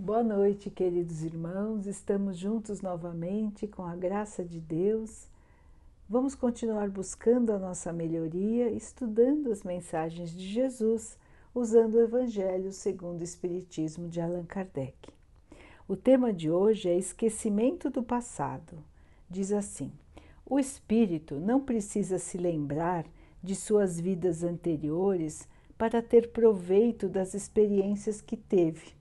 Boa noite, queridos irmãos. Estamos juntos novamente com a graça de Deus. Vamos continuar buscando a nossa melhoria, estudando as mensagens de Jesus, usando o Evangelho segundo o Espiritismo de Allan Kardec. O tema de hoje é esquecimento do passado. Diz assim: o espírito não precisa se lembrar de suas vidas anteriores para ter proveito das experiências que teve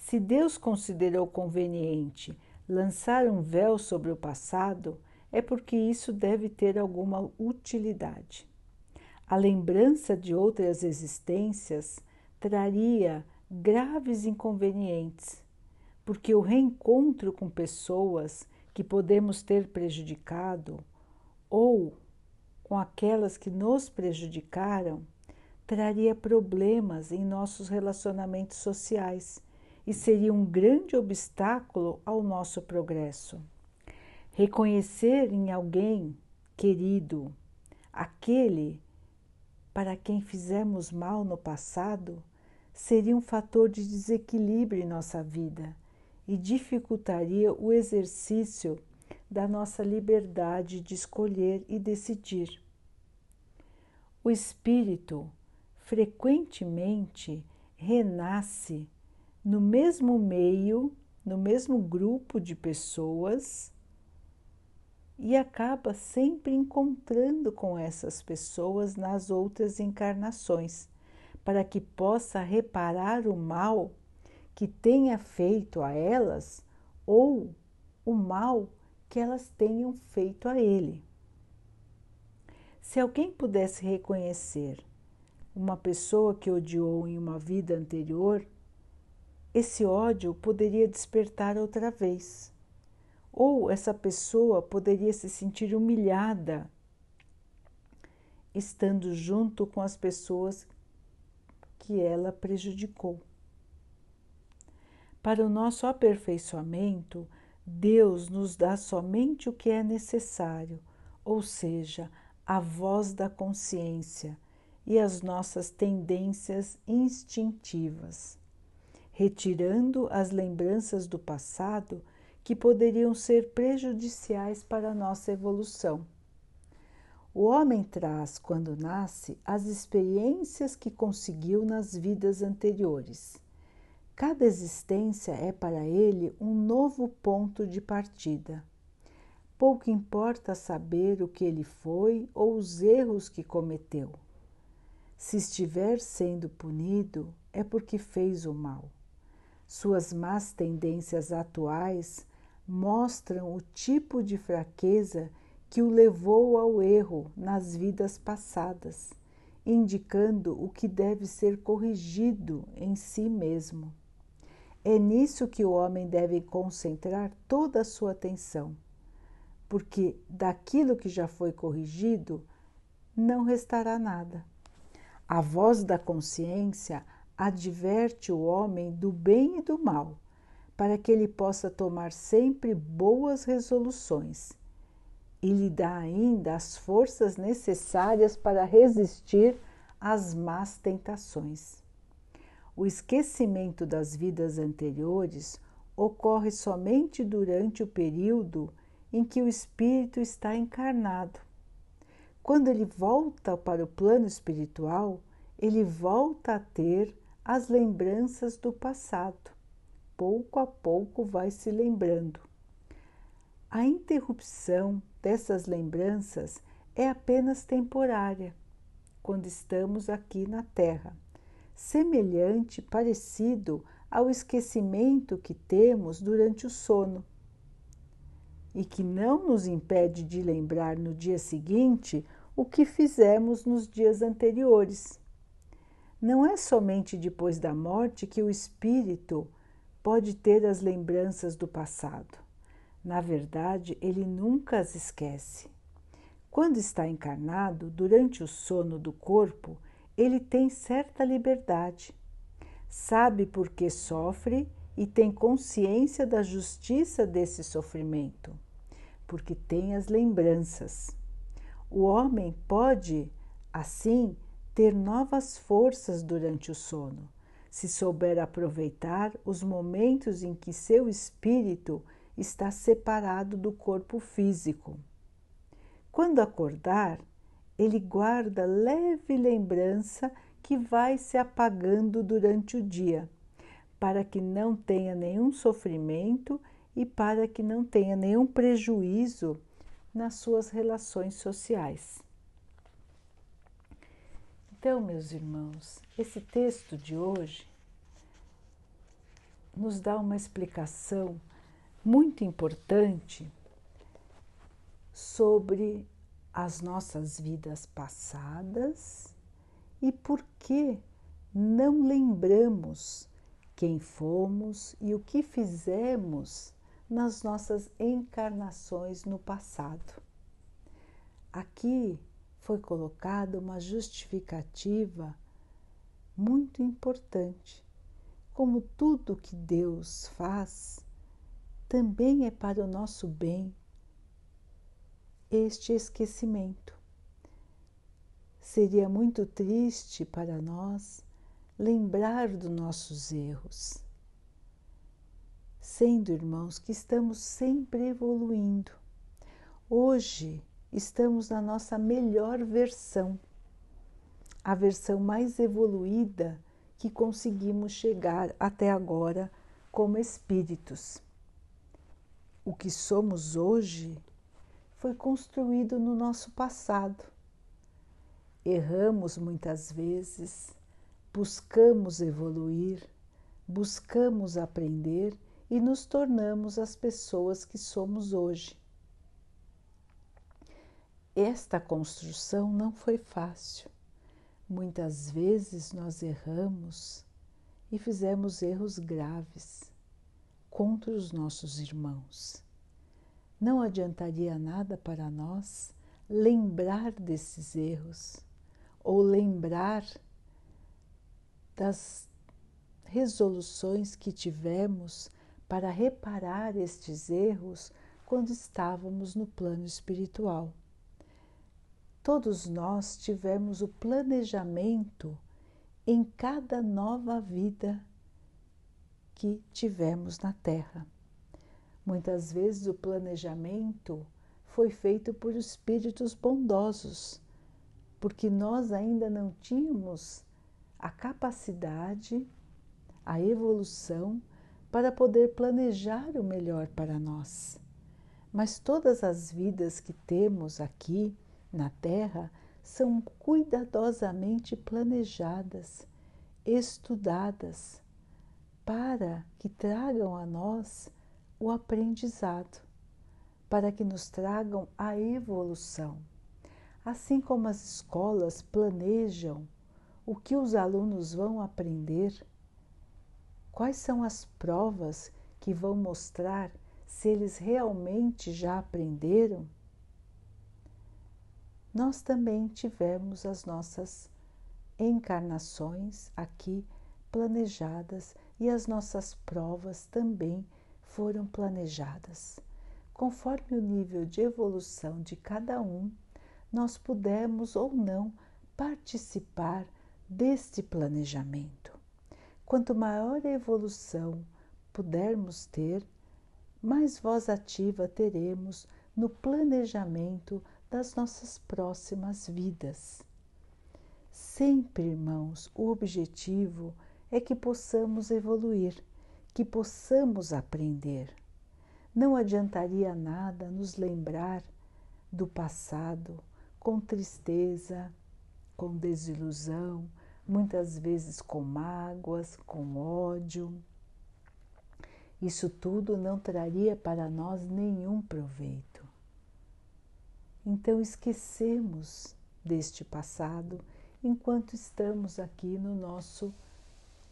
se Deus considerou conveniente lançar um véu sobre o passado, é porque isso deve ter alguma utilidade. A lembrança de outras existências traria graves inconvenientes, porque o reencontro com pessoas que podemos ter prejudicado ou com aquelas que nos prejudicaram traria problemas em nossos relacionamentos sociais e seria um grande obstáculo ao nosso progresso. Reconhecer em alguém querido aquele para quem fizemos mal no passado seria um fator de desequilíbrio em nossa vida e dificultaria o exercício da nossa liberdade de escolher e decidir. O espírito frequentemente renasce no mesmo meio, no mesmo grupo de pessoas e acaba sempre encontrando com essas pessoas nas outras encarnações, para que possa reparar o mal que tenha feito a elas ou o mal que elas tenham feito a ele. Se alguém pudesse reconhecer uma pessoa que odiou em uma vida anterior, esse ódio poderia despertar outra vez. Ou essa pessoa poderia se sentir humilhada estando junto com as pessoas que ela prejudicou. Para o nosso aperfeiçoamento, Deus nos dá somente o que é necessário, ou seja, a voz da consciência e as nossas tendências instintivas retirando as lembranças do passado que poderiam ser prejudiciais para a nossa evolução. O homem traz, quando nasce, as experiências que conseguiu nas vidas anteriores. Cada existência é para ele um novo ponto de partida. Pouco importa saber o que ele foi ou os erros que cometeu. Se estiver sendo punido, é porque fez o mal. Suas más tendências atuais mostram o tipo de fraqueza que o levou ao erro nas vidas passadas, indicando o que deve ser corrigido em si mesmo. É nisso que o homem deve concentrar toda a sua atenção, porque daquilo que já foi corrigido não restará nada. A voz da consciência adverte o homem do bem e do mal, para que ele possa tomar sempre boas resoluções e lhe dá ainda as forças necessárias para resistir às más tentações. O esquecimento das vidas anteriores ocorre somente durante o período em que o espírito está encarnado. Quando ele volta para o plano espiritual, ele volta a ter as lembranças do passado. Pouco a pouco vai se lembrando. A interrupção dessas lembranças é apenas temporária, quando estamos aqui na Terra, semelhante, parecido ao esquecimento que temos durante o sono e que não nos impede de lembrar no dia seguinte o que fizemos nos dias anteriores. Não é somente depois da morte que o espírito pode ter as lembranças do passado. Na verdade, ele nunca as esquece. Quando está encarnado, durante o sono do corpo, ele tem certa liberdade. Sabe por que sofre e tem consciência da justiça desse sofrimento, porque tem as lembranças. O homem pode, assim, ter novas forças durante o sono, se souber aproveitar os momentos em que seu espírito está separado do corpo físico. Quando acordar, ele guarda leve lembrança que vai se apagando durante o dia, para que não tenha nenhum sofrimento e para que não tenha nenhum prejuízo nas suas relações sociais. Então, meus irmãos, esse texto de hoje nos dá uma explicação muito importante sobre as nossas vidas passadas e por que não lembramos quem fomos e o que fizemos nas nossas encarnações no passado. Aqui foi colocada uma justificativa muito importante. Como tudo que Deus faz também é para o nosso bem este esquecimento. Seria muito triste para nós lembrar dos nossos erros, sendo irmãos que estamos sempre evoluindo. Hoje estamos na nossa melhor versão, a versão mais evoluída que conseguimos chegar até agora como espíritos. O que somos hoje foi construído no nosso passado. Erramos muitas vezes, buscamos evoluir, buscamos aprender e nos tornamos as pessoas que somos hoje. Esta construção não foi fácil. Muitas vezes nós erramos e fizemos erros graves contra os nossos irmãos não adiantaria nada para nós lembrar desses erros ou lembrar das resoluções que tivemos para reparar estes erros quando estávamos no plano espiritual. Todos nós tivemos o planejamento em cada nova vida que tivemos na Terra. Muitas vezes o planejamento foi feito por espíritos bondosos, porque nós ainda não tínhamos a capacidade, a evolução para poder planejar o melhor para nós. Mas todas as vidas que temos aqui na Terra são cuidadosamente planejadas, estudadas, para que tragam a nós o aprendizado, para que nos tragam a evolução. Assim como as escolas planejam o que os alunos vão aprender, quais são as provas que vão mostrar se eles realmente já aprenderam, nós também tivemos as nossas encarnações aqui planejadas e as nossas provas também foram planejadas. Conforme o nível de evolução de cada um, nós pudemos ou não participar deste planejamento. Quanto maior a evolução pudermos ter, mais voz ativa teremos no planejamento das nossas próximas vidas. Sempre, irmãos, o objetivo é que possamos evoluir que possamos aprender. Não adiantaria nada nos lembrar do passado com tristeza, com desilusão, muitas vezes com mágoas, com ódio. Isso tudo não traria para nós nenhum proveito. Então esquecemos deste passado enquanto estamos aqui no nosso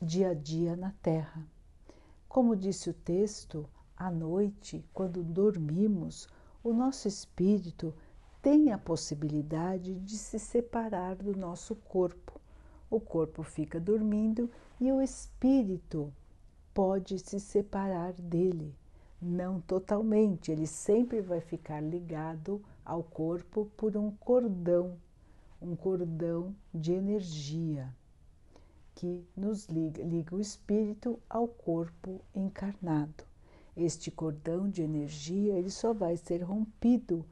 dia a dia na Terra. Como disse o texto, à noite, quando dormimos, o nosso espírito tem a possibilidade de se separar do nosso corpo. O corpo fica dormindo e o espírito pode se separar dele. Não totalmente, ele sempre vai ficar ligado ao corpo por um cordão, um cordão de energia que nos liga, liga o espírito ao corpo encarnado. Este cordão de energia ele só vai ser rompido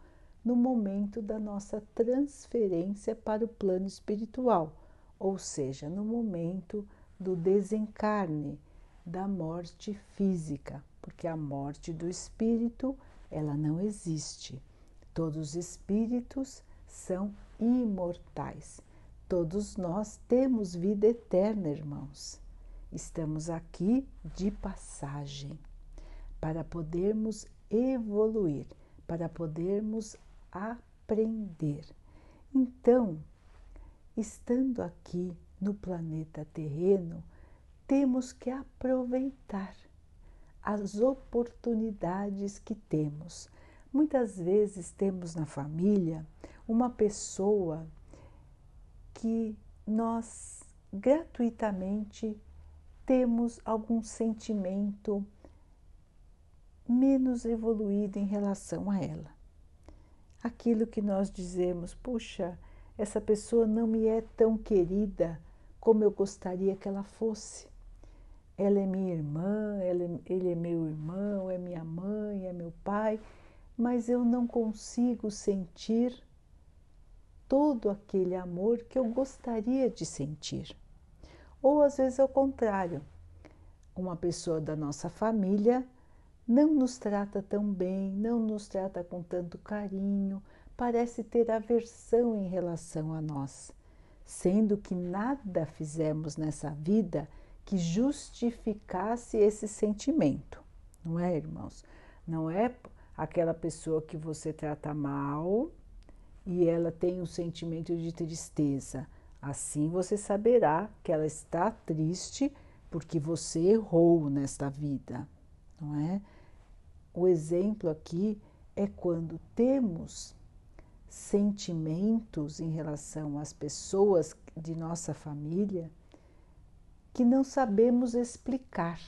no momento da nossa transferência para o plano espiritual, ou seja, no momento do desencarne, da morte física, porque a morte do espírito, ela não existe. Todos os espíritos são imortais. Todos nós temos vida eterna, irmãos. Estamos aqui de passagem para podermos evoluir, para podermos aprender. Então, estando aqui no planeta terreno, temos que aproveitar as oportunidades que temos. Muitas vezes temos na família uma pessoa que nós gratuitamente temos algum sentimento menos evoluído em relação a ela. Aquilo que nós dizemos, puxa, essa pessoa não me é tão querida como eu gostaria que ela fosse. Ela é minha irmã, ela, é, ele é meu irmão, é minha mãe, é meu pai, mas eu não consigo sentir todo aquele amor que eu gostaria de sentir. Ou às vezes ao contrário, uma pessoa da nossa família não nos trata tão bem, não nos trata com tanto carinho, parece ter aversão em relação a nós, sendo que nada fizemos nessa vida que justificasse esse sentimento, não é, irmãos? Não é aquela pessoa que você trata mal e ela tem um sentimento de tristeza. Assim você saberá que ela está triste porque você errou nesta vida, não é? O exemplo aqui é quando temos sentimentos em relação às pessoas de nossa família que não sabemos explicar.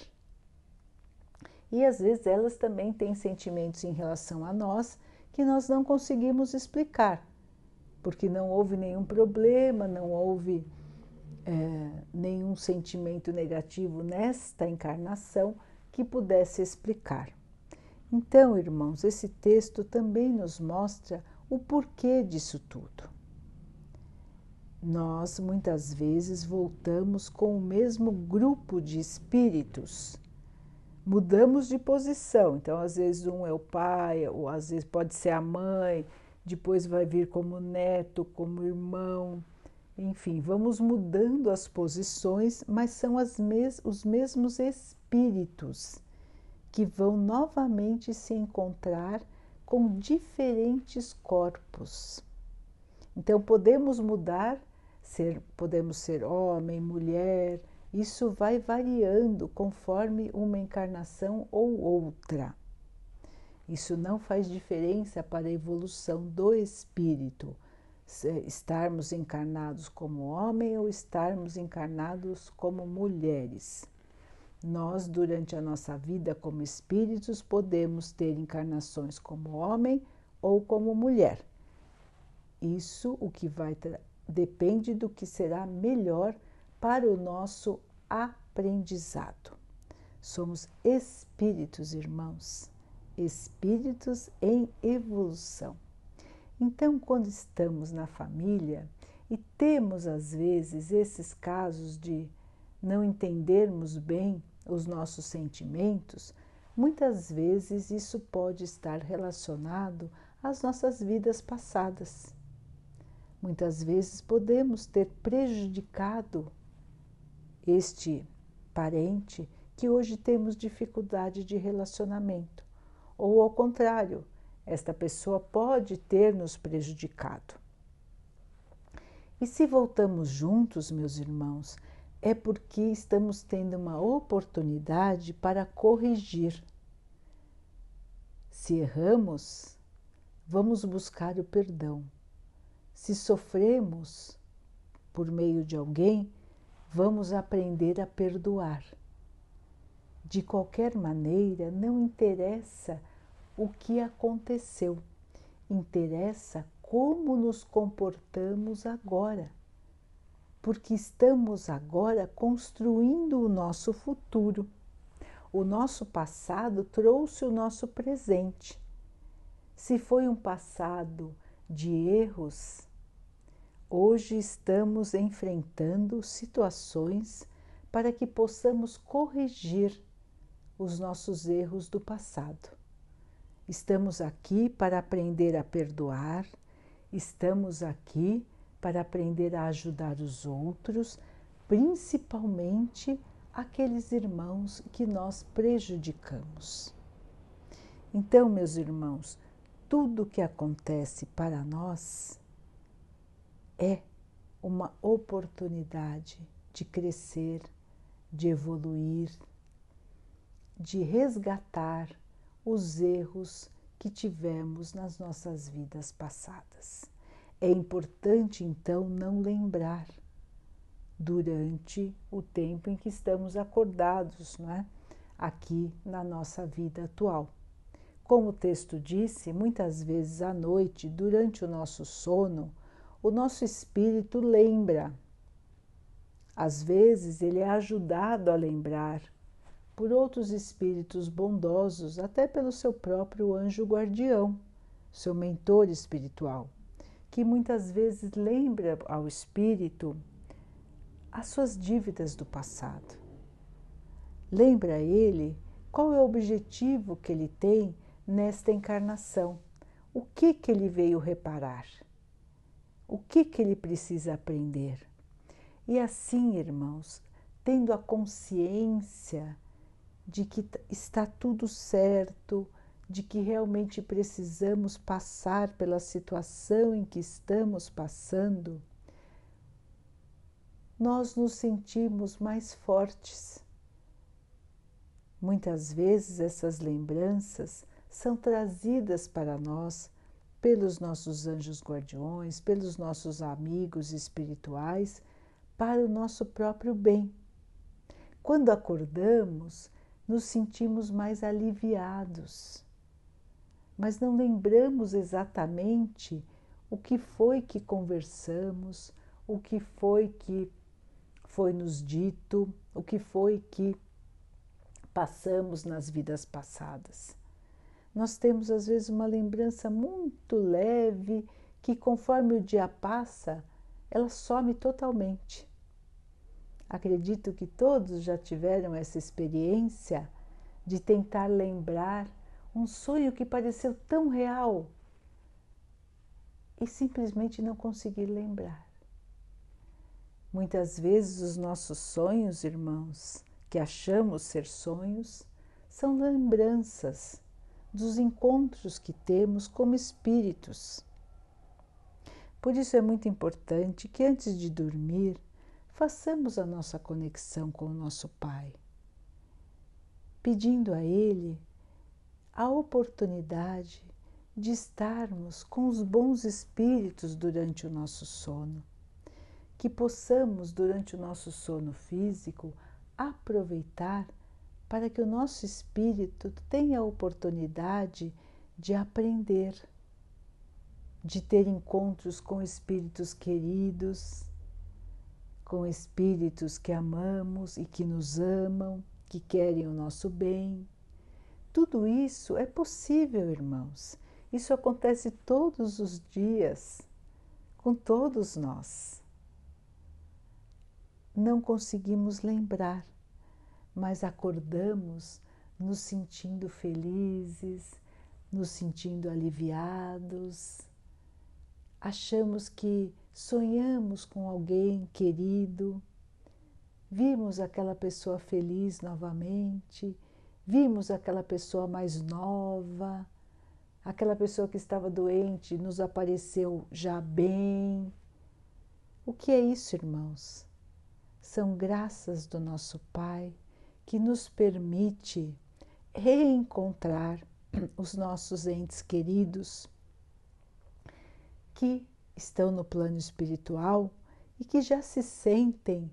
E às vezes elas também têm sentimentos em relação a nós que nós não conseguimos explicar, porque não houve nenhum problema, não houve é, nenhum sentimento negativo nesta encarnação que pudesse explicar. Então, irmãos, esse texto também nos mostra o porquê disso tudo. Nós muitas vezes voltamos com o mesmo grupo de espíritos, mudamos de posição. Então, às vezes, um é o pai, ou às vezes pode ser a mãe, depois vai vir como neto, como irmão. Enfim, vamos mudando as posições, mas são mes os mesmos espíritos que vão novamente se encontrar com diferentes corpos. Então podemos mudar, ser, podemos ser homem, mulher, isso vai variando conforme uma encarnação ou outra. Isso não faz diferença para a evolução do espírito, estarmos encarnados como homem ou estarmos encarnados como mulheres. Nós, durante a nossa vida como espíritos, podemos ter encarnações como homem ou como mulher. Isso o que vai depende do que será melhor para o nosso aprendizado. Somos espíritos, irmãos, espíritos em evolução. Então, quando estamos na família e temos às vezes esses casos de não entendermos bem os nossos sentimentos, muitas vezes isso pode estar relacionado às nossas vidas passadas. Muitas vezes podemos ter prejudicado este parente que hoje temos dificuldade de relacionamento, ou ao contrário, esta pessoa pode ter nos prejudicado. E se voltamos juntos, meus irmãos, é porque estamos tendo uma oportunidade para corrigir. Se erramos, vamos buscar o perdão. Se sofremos por meio de alguém, vamos aprender a perdoar. De qualquer maneira, não interessa o que aconteceu, interessa como nos comportamos agora porque estamos agora construindo o nosso futuro. O nosso passado trouxe o nosso presente. Se foi um passado de erros, hoje estamos enfrentando situações para que possamos corrigir os nossos erros do passado. Estamos aqui para aprender a perdoar, estamos aqui para aprender a ajudar os outros, principalmente aqueles irmãos que nós prejudicamos. Então, meus irmãos, tudo que acontece para nós é uma oportunidade de crescer, de evoluir, de resgatar os erros que tivemos nas nossas vidas passadas. É importante então não lembrar durante o tempo em que estamos acordados, não é? Aqui na nossa vida atual. Como o texto disse, muitas vezes à noite, durante o nosso sono, o nosso espírito lembra. Às vezes ele é ajudado a lembrar por outros espíritos bondosos, até pelo seu próprio anjo guardião, seu mentor espiritual, que muitas vezes lembra ao espírito as suas dívidas do passado. Lembra a ele qual é o objetivo que ele tem nesta encarnação, o que que ele veio reparar, o que que ele precisa aprender. E assim, irmãos, tendo a consciência de que está tudo certo, de que realmente precisamos passar pela situação em que estamos passando, nós nos sentimos mais fortes. Muitas vezes essas lembranças são trazidas para nós pelos nossos anjos guardiões, pelos nossos amigos espirituais, para o nosso próprio bem. Quando acordamos, nos sentimos mais aliviados, mas não lembramos exatamente o que foi que conversamos, o que foi que foi nos dito, o que foi que passamos nas vidas passadas. Nós temos às vezes uma lembrança muito leve que, conforme o dia passa, ela some totalmente. Acredito que todos já tiveram essa experiência de tentar lembrar um sonho que pareceu tão real e simplesmente não conseguir lembrar. Muitas vezes os nossos sonhos, irmãos, que achamos ser sonhos, são lembranças dos encontros que temos como espíritos. Por isso é muito importante que antes de dormir façamos a nossa conexão com o nosso Pai, pedindo a Ele a oportunidade de estarmos com os bons espíritos durante o nosso sono, que possamos, durante o nosso sono físico, aproveitar para que o nosso espírito tenha a oportunidade de aprender, de ter encontros com espíritos queridos com espíritos que amamos e que nos amam, que querem o nosso bem. Tudo isso é possível, irmãos. Isso acontece todos os dias com todos nós. Não conseguimos lembrar, mas acordamos nos sentindo felizes, nos sentindo aliviados. Achamos que sonhamos com alguém querido, vimos aquela pessoa feliz novamente, vimos aquela pessoa mais nova, aquela pessoa que estava doente nos apareceu já bem. O que é isso, irmãos? São graças do nosso Pai que nos permite reencontrar os nossos entes queridos que estão no plano espiritual e que já se sentem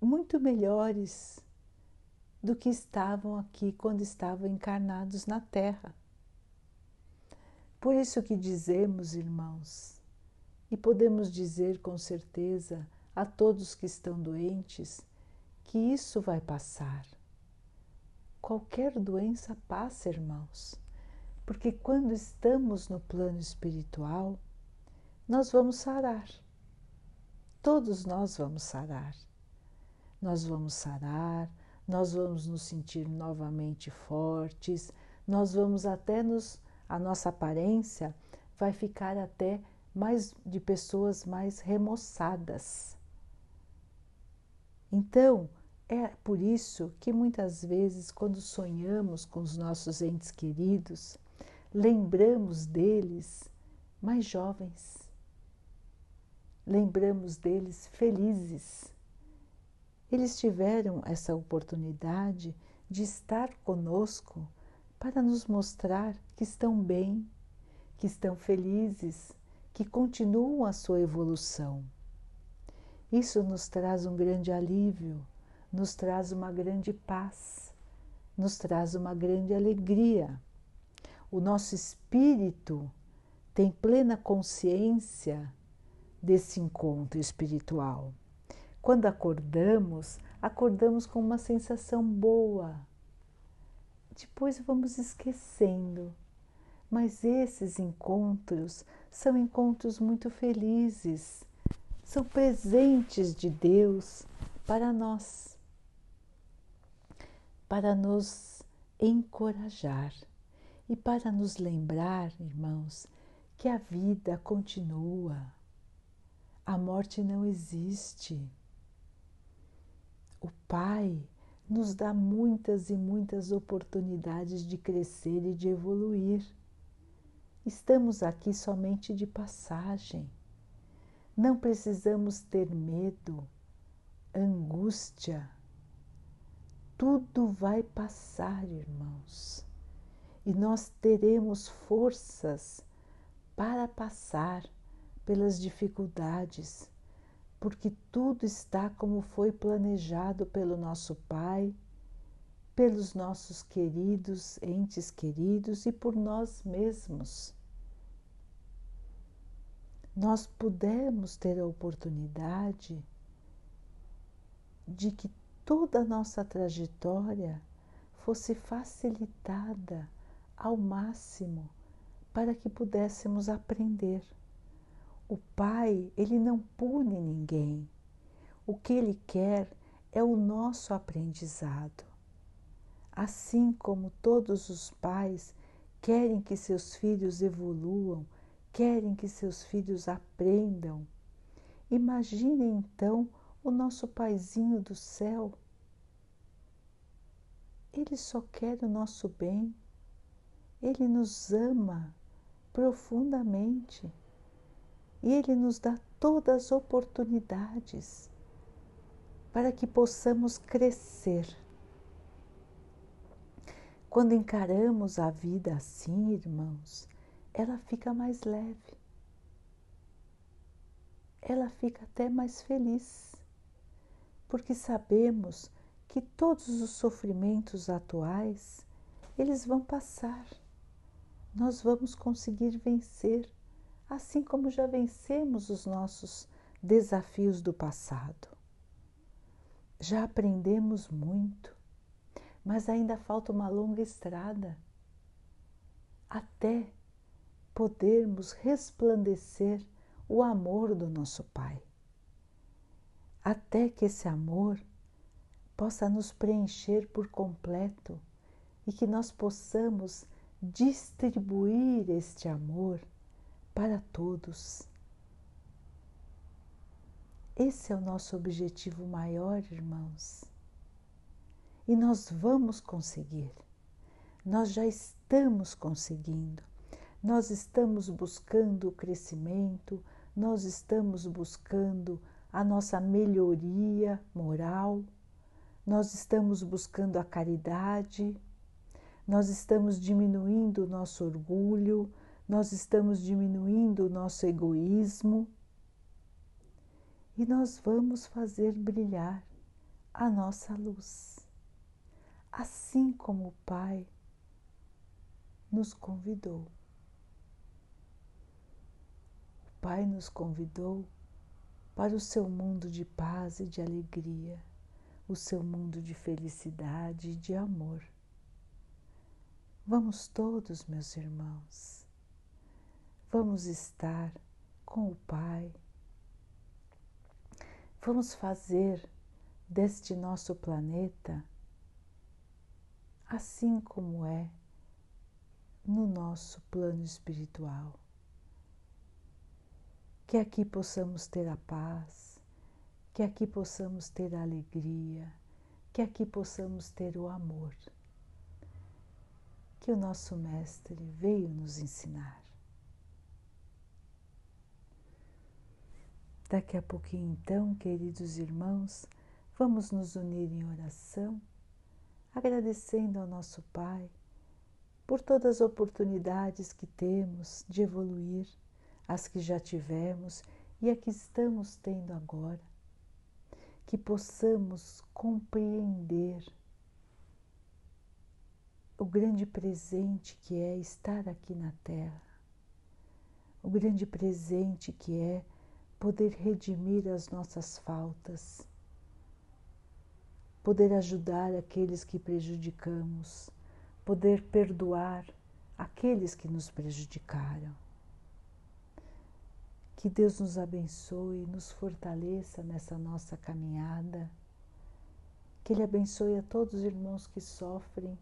muito melhores do que estavam aqui quando estavam encarnados na Terra. Por isso que dizemos, irmãos, e podemos dizer com certeza a todos que estão doentes que isso vai passar. Qualquer doença passa, irmãos, porque quando estamos no plano espiritual, nós vamos sarar. Todos nós vamos sarar. Nós vamos sarar, nós vamos nos sentir novamente fortes, nós vamos até nos. A nossa aparência vai ficar até mais de pessoas mais remoçadas. Então, é por isso que muitas vezes, quando sonhamos com os nossos entes queridos, lembramos deles mais jovens, lembramos deles felizes. Eles tiveram essa oportunidade de estar conosco para nos mostrar que estão bem, que estão felizes, que continuam a sua evolução. Isso nos traz um grande alívio, nos traz uma grande paz, nos traz uma grande alegria. O nosso espírito tem plena consciência desse encontro espiritual. Quando acordamos, acordamos com uma sensação boa. Depois vamos esquecendo. Mas esses encontros são encontros muito felizes, são presentes de Deus para nós, para nos encorajar e para nos lembrar, irmãos, que a vida continua, a morte não existe. O Pai nos dá muitas e muitas oportunidades de crescer e de evoluir. Estamos aqui somente de passagem. Não precisamos ter medo, angústia. Tudo vai passar, irmãos, e nós teremos forças para passar pelas dificuldades, porque tudo está como foi planejado pelo nosso Pai, pelos nossos queridos entes queridos e por nós mesmos. Nós pudemos ter a oportunidade de que toda a nossa trajetória fosse facilitada ao máximo para que pudéssemos aprender. O Pai, ele não pune ninguém. O que ele quer é o nosso aprendizado. Assim como todos os pais querem que seus filhos evoluam, querem que seus filhos aprendam. Imagine então o nosso paizinho do céu. Ele só quer o nosso bem. Ele nos ama profundamente e Ele nos dá todas as oportunidades para que possamos crescer. Quando encaramos a vida assim, irmãos, ela fica mais leve, ela fica até mais feliz, porque sabemos que todos os sofrimentos atuais eles vão passar, nós vamos conseguir vencer assim como já vencemos os nossos desafios do passado. Já aprendemos muito, mas ainda falta uma longa estrada até podermos resplandecer o amor do nosso Pai. Até que esse amor possa nos preencher por completo e que nós possamos distribuir este amor para todos. Esse é o nosso objetivo maior, irmãos. E nós vamos conseguir. Nós já estamos conseguindo. Nós estamos buscando o crescimento, nós estamos buscando a nossa melhoria moral, nós estamos buscando a caridade, nós estamos diminuindo o nosso orgulho, nós estamos diminuindo o nosso egoísmo e nós vamos fazer brilhar a nossa luz, assim como o Pai nos convidou. O Pai nos convidou para o seu mundo de paz e de alegria, o seu mundo de felicidade e de amor. Vamos todos, meus irmãos, vamos estar com o Pai, vamos fazer deste nosso planeta assim como é no nosso plano espiritual. Que aqui possamos ter a paz, que aqui possamos ter a alegria, que aqui possamos ter o amor que o nosso Mestre veio nos ensinar. Daqui a pouquinho, então, queridos irmãos, vamos nos unir em oração, agradecendo ao nosso Pai por todas as oportunidades que temos de evoluir, as que já tivemos e a que estamos tendo agora. Que possamos compreender o grande presente que é estar aqui na Terra, o grande presente que é poder redimir as nossas faltas, poder ajudar aqueles que prejudicamos, poder perdoar aqueles que nos prejudicaram. Que Deus nos abençoe, nos fortaleça nessa nossa caminhada. Que Ele abençoe a todos os irmãos que sofrem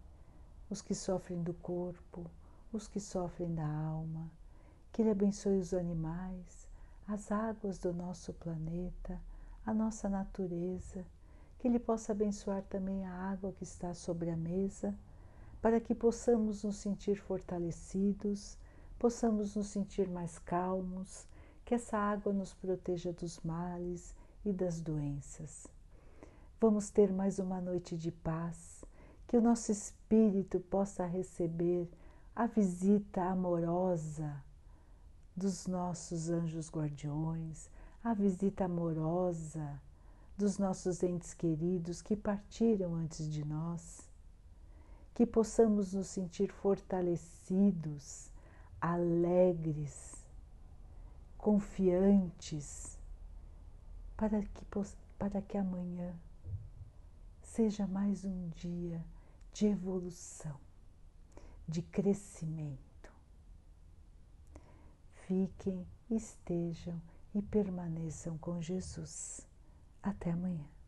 os que sofrem do corpo, os que sofrem da alma. Que Ele abençoe os animais, as águas do nosso planeta, a nossa natureza. Que Ele possa abençoar também a água que está sobre a mesa, para que possamos nos sentir fortalecidos, possamos nos sentir mais calmos, que essa água nos proteja dos males e das doenças. Vamos ter mais uma noite de paz que o nosso espírito possa receber a visita amorosa dos nossos anjos guardiões, a visita amorosa dos nossos entes queridos que partiram antes de nós, que possamos nos sentir fortalecidos, alegres, confiantes, para que, para que amanhã seja mais um dia de evolução, de crescimento. Fiquem, estejam e permaneçam com Jesus. Até amanhã.